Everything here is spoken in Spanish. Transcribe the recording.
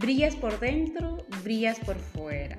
brillas por dentro, brillas por fuera.